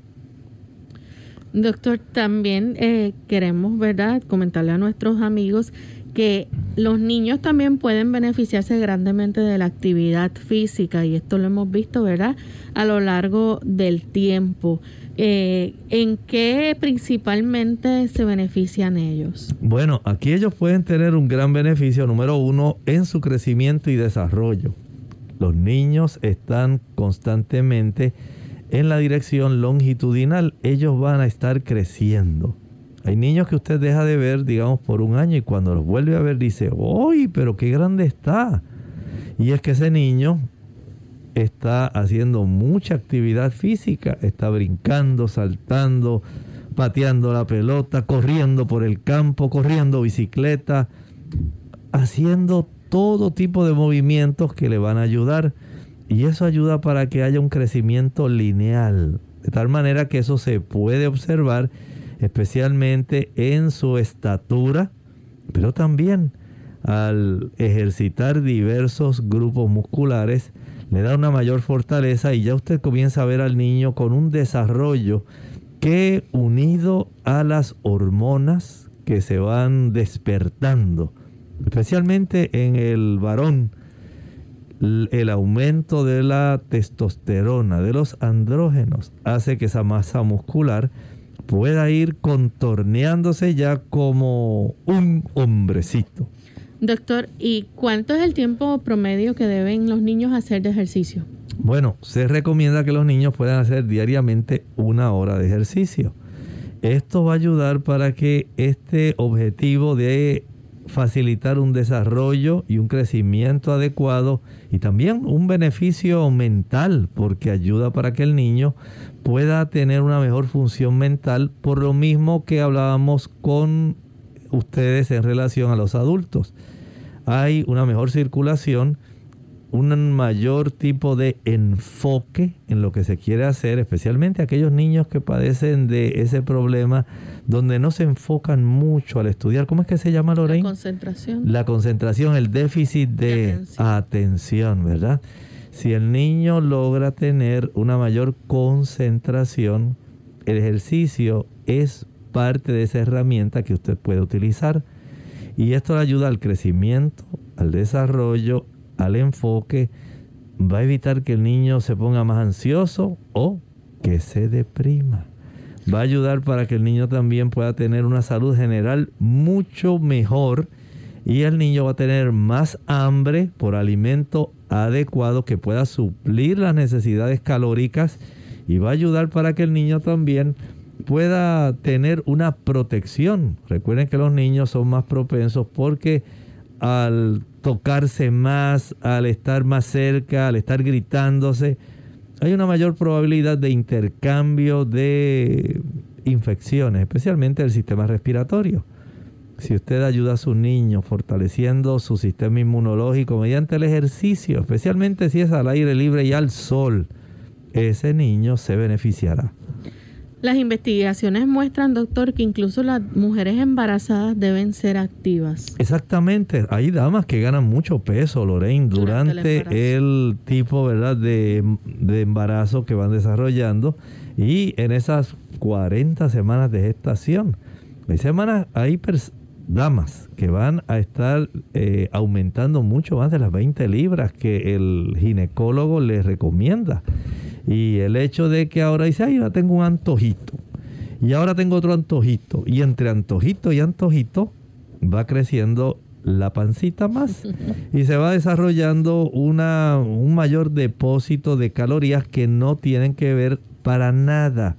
Doctor, también eh, queremos, ¿verdad?, comentarle a nuestros amigos que los niños también pueden beneficiarse grandemente de la actividad física y esto lo hemos visto, ¿verdad?, a lo largo del tiempo. Eh, ¿en qué principalmente se benefician ellos? Bueno, aquí ellos pueden tener un gran beneficio, número uno, en su crecimiento y desarrollo. Los niños están constantemente en la dirección longitudinal, ellos van a estar creciendo. Hay niños que usted deja de ver, digamos, por un año y cuando los vuelve a ver dice, ¡Uy, pero qué grande está! Y es que ese niño está haciendo mucha actividad física, está brincando, saltando, pateando la pelota, corriendo por el campo, corriendo bicicleta, haciendo todo tipo de movimientos que le van a ayudar. Y eso ayuda para que haya un crecimiento lineal, de tal manera que eso se puede observar especialmente en su estatura, pero también al ejercitar diversos grupos musculares le da una mayor fortaleza y ya usted comienza a ver al niño con un desarrollo que unido a las hormonas que se van despertando, especialmente en el varón, el aumento de la testosterona, de los andrógenos, hace que esa masa muscular pueda ir contorneándose ya como un hombrecito. Doctor, ¿y cuánto es el tiempo promedio que deben los niños hacer de ejercicio? Bueno, se recomienda que los niños puedan hacer diariamente una hora de ejercicio. Esto va a ayudar para que este objetivo de facilitar un desarrollo y un crecimiento adecuado y también un beneficio mental porque ayuda para que el niño pueda tener una mejor función mental por lo mismo que hablábamos con ustedes en relación a los adultos. Hay una mejor circulación, un mayor tipo de enfoque en lo que se quiere hacer, especialmente aquellos niños que padecen de ese problema donde no se enfocan mucho al estudiar. ¿Cómo es que se llama, Lorraine? La concentración. La concentración, el déficit de, atención. atención, ¿verdad? Si el niño logra tener una mayor concentración, el ejercicio es parte de esa herramienta que usted puede utilizar. Y esto le ayuda al crecimiento, al desarrollo, al enfoque. Va a evitar que el niño se ponga más ansioso o que se deprima. Va a ayudar para que el niño también pueda tener una salud general mucho mejor y el niño va a tener más hambre por alimento adecuado que pueda suplir las necesidades calóricas y va a ayudar para que el niño también pueda tener una protección. Recuerden que los niños son más propensos porque al tocarse más, al estar más cerca, al estar gritándose, hay una mayor probabilidad de intercambio de infecciones, especialmente del sistema respiratorio. Si usted ayuda a su niño fortaleciendo su sistema inmunológico mediante el ejercicio, especialmente si es al aire libre y al sol, ese niño se beneficiará. Las investigaciones muestran, doctor, que incluso las mujeres embarazadas deben ser activas. Exactamente. Hay damas que ganan mucho peso, Lorraine, durante, el, tipo ¿verdad? De, de, embarazo que van desarrollando y en esas 40 semanas de gestación. Hay, semanas, hay damas que van a estar eh, aumentando mucho más de las 20 libras que el ginecólogo les recomienda. Y el hecho de que ahora dice, ay, ahora tengo un antojito. Y ahora tengo otro antojito. Y entre antojito y antojito va creciendo la pancita más [laughs] y se va desarrollando una, un mayor depósito de calorías que no tienen que ver para nada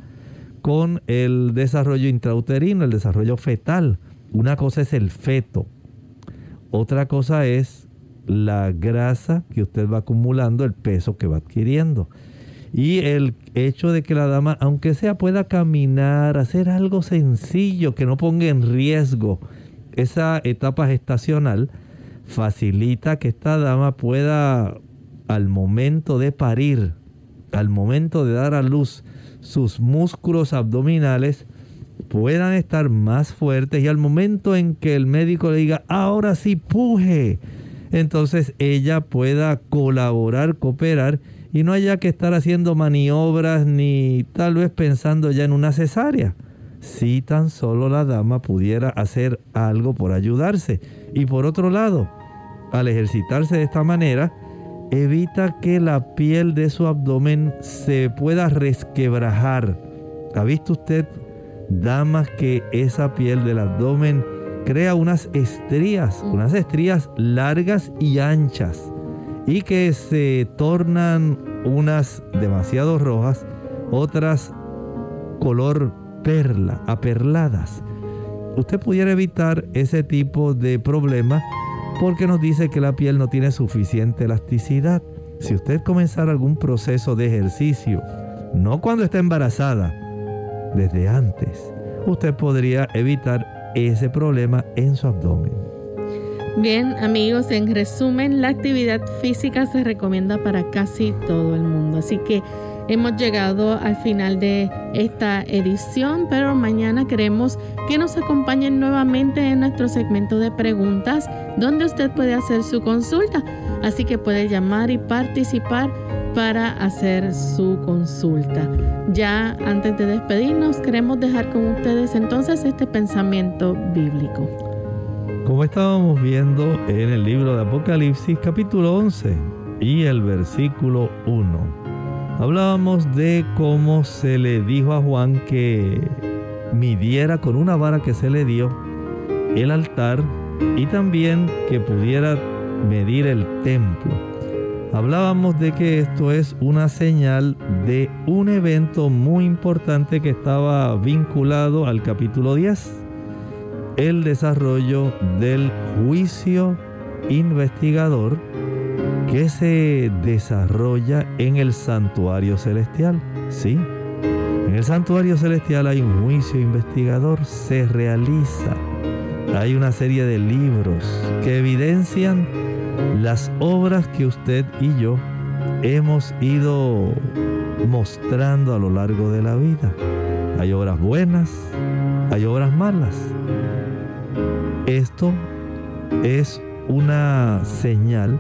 con el desarrollo intrauterino, el desarrollo fetal. Una cosa es el feto, otra cosa es la grasa que usted va acumulando, el peso que va adquiriendo. Y el hecho de que la dama, aunque sea, pueda caminar, hacer algo sencillo que no ponga en riesgo esa etapa gestacional, facilita que esta dama pueda, al momento de parir, al momento de dar a luz, sus músculos abdominales puedan estar más fuertes y al momento en que el médico le diga, ahora sí puje, entonces ella pueda colaborar, cooperar y no haya que estar haciendo maniobras ni tal vez pensando ya en una cesárea. Si tan solo la dama pudiera hacer algo por ayudarse. Y por otro lado, al ejercitarse de esta manera, evita que la piel de su abdomen se pueda resquebrajar. ¿Ha visto usted, damas, que esa piel del abdomen crea unas estrías, unas estrías largas y anchas? y que se tornan unas demasiado rojas, otras color perla, aperladas. Usted pudiera evitar ese tipo de problema porque nos dice que la piel no tiene suficiente elasticidad. Si usted comenzara algún proceso de ejercicio, no cuando está embarazada, desde antes, usted podría evitar ese problema en su abdomen. Bien, amigos, en resumen, la actividad física se recomienda para casi todo el mundo. Así que hemos llegado al final de esta edición, pero mañana queremos que nos acompañen nuevamente en nuestro segmento de preguntas, donde usted puede hacer su consulta. Así que puede llamar y participar para hacer su consulta. Ya antes de despedirnos, queremos dejar con ustedes entonces este pensamiento bíblico. Como estábamos viendo en el libro de Apocalipsis capítulo 11 y el versículo 1, hablábamos de cómo se le dijo a Juan que midiera con una vara que se le dio el altar y también que pudiera medir el templo. Hablábamos de que esto es una señal de un evento muy importante que estaba vinculado al capítulo 10 el desarrollo del juicio investigador que se desarrolla en el santuario celestial. Sí, en el santuario celestial hay un juicio investigador, se realiza. Hay una serie de libros que evidencian las obras que usted y yo hemos ido mostrando a lo largo de la vida. Hay obras buenas, hay obras malas. Esto es una señal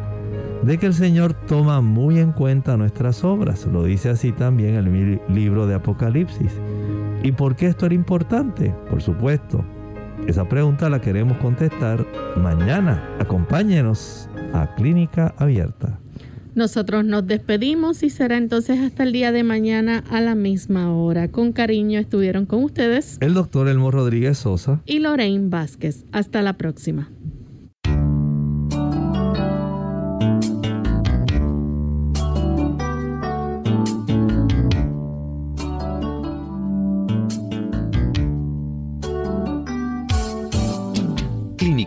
de que el Señor toma muy en cuenta nuestras obras. Lo dice así también el libro de Apocalipsis. ¿Y por qué esto era importante? Por supuesto, esa pregunta la queremos contestar mañana. Acompáñenos a Clínica Abierta. Nosotros nos despedimos y será entonces hasta el día de mañana a la misma hora. Con cariño estuvieron con ustedes el doctor Elmo Rodríguez Sosa y Lorraine Vázquez. Hasta la próxima.